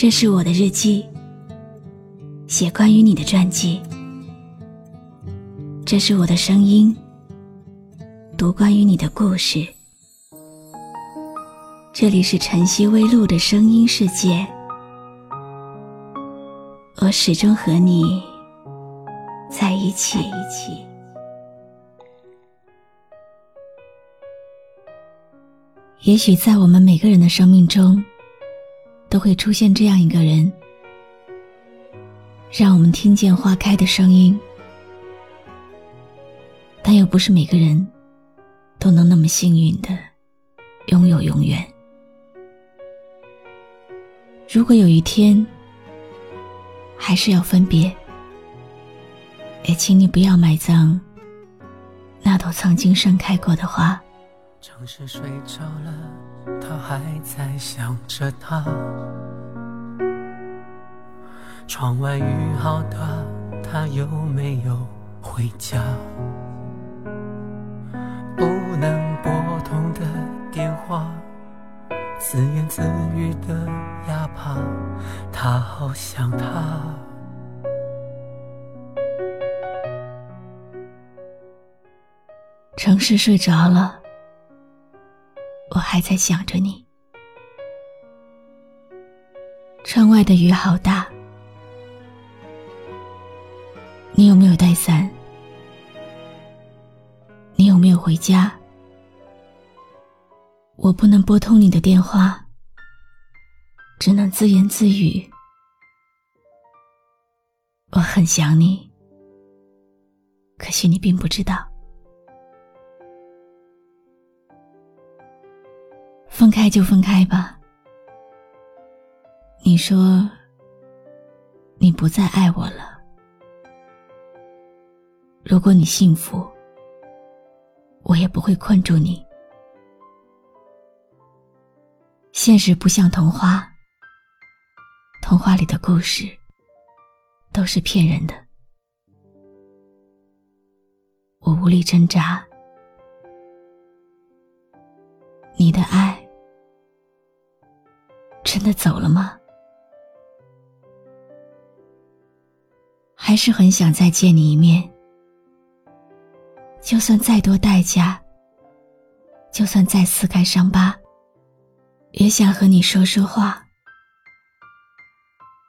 这是我的日记，写关于你的传记。这是我的声音，读关于你的故事。这里是晨曦微露的声音世界，我始终和你在一起。也许在我们每个人的生命中，都会出现这样一个人，让我们听见花开的声音，但又不是每个人都能那么幸运的拥有永远。如果有一天还是要分别，也请你不要埋葬那朵曾经盛开过的花。城市睡着了，他还在想着他。窗外雨好大，他有没有回家？不能拨通的电话，自言自语的哑巴，他好想他。城市睡着了。还在想着你。窗外的雨好大，你有没有带伞？你有没有回家？我不能拨通你的电话，只能自言自语。我很想你，可惜你并不知道。分开就分开吧。你说你不再爱我了。如果你幸福，我也不会困住你。现实不像童话，童话里的故事都是骗人的。我无力挣扎，你的爱。真的走了吗？还是很想再见你一面，就算再多代价，就算再撕开伤疤，也想和你说说话，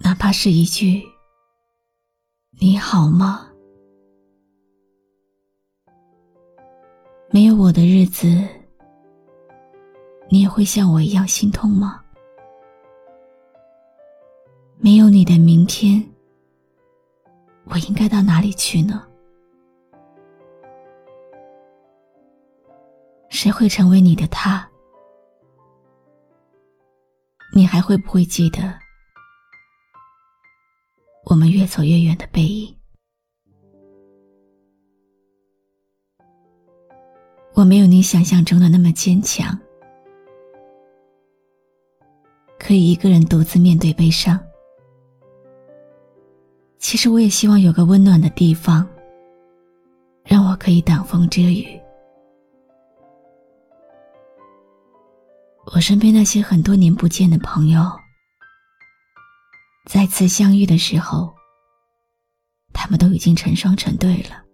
哪怕是一句“你好吗”。没有我的日子，你也会像我一样心痛吗？没有你的明天，我应该到哪里去呢？谁会成为你的他？你还会不会记得我们越走越远的背影？我没有你想象中的那么坚强，可以一个人独自面对悲伤。其实我也希望有个温暖的地方，让我可以挡风遮雨。我身边那些很多年不见的朋友，再次相遇的时候，他们都已经成双成对了，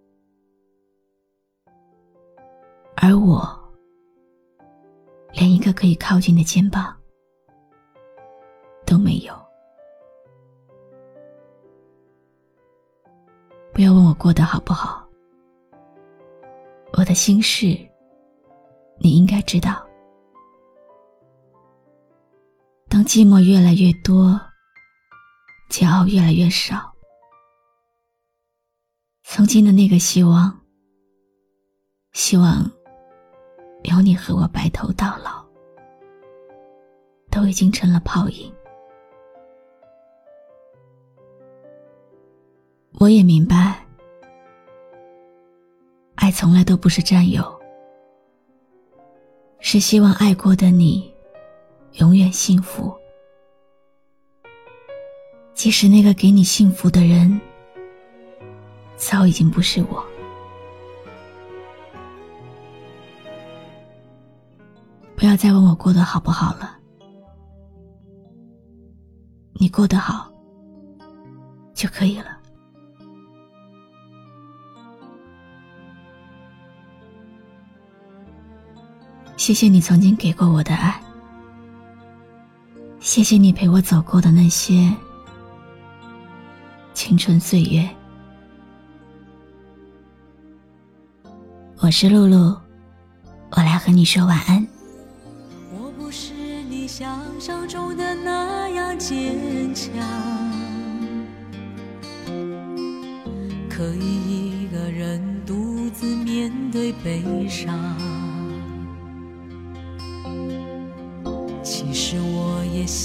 而我，连一个可以靠近的肩膀不要问我过得好不好，我的心事，你应该知道。当寂寞越来越多，骄傲越来越少，曾经的那个希望，希望有你和我白头到老，都已经成了泡影。我也明白，爱从来都不是占有，是希望爱过的你永远幸福。即使那个给你幸福的人早已经不是我，不要再问我过得好不好了。你过得好就可以了。谢谢你曾经给过我的爱，谢谢你陪我走过的那些青春岁月。我是露露，我来和你说晚安。我不是你想象中的那样坚强，可以一个人独自面对悲伤。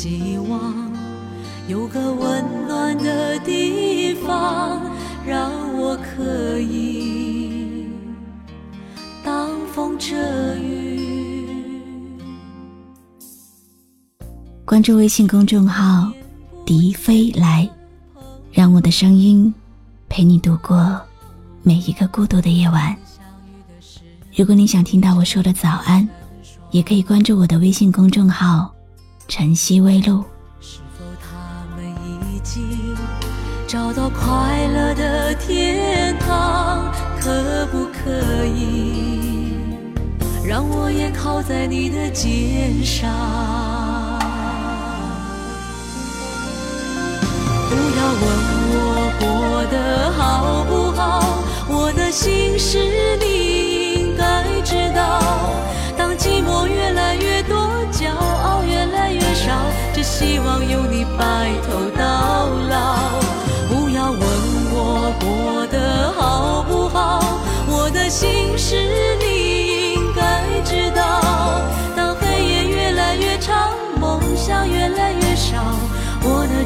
希望有个温暖的地方，让我可以挡风遮雨。关注微信公众号“笛飞来”，让我的声音陪你度过每一个孤独的夜晚。如果你想听到我说的早安。也可以关注我的微信公众号“晨曦微露”。是否他们已经找到快乐的天堂？可不可以让我也靠在你的肩上？不要问我过得好不好，我的心事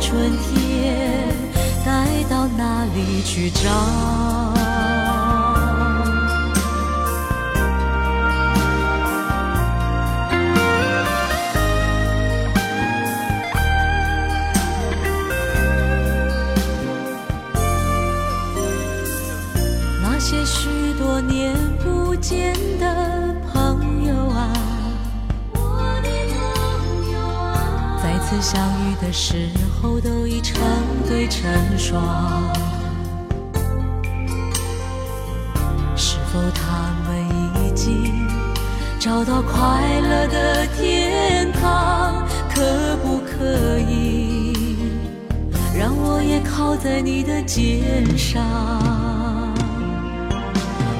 春天该到哪里去找？年不见的朋友啊，我的朋友啊，再次相遇的时候后都已成对成双。是否他们已经找到快乐的天堂？可不可以让我也靠在你的肩上？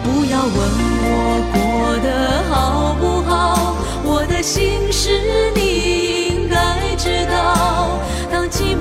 不要问我过得好不好，我的心是你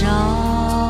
照。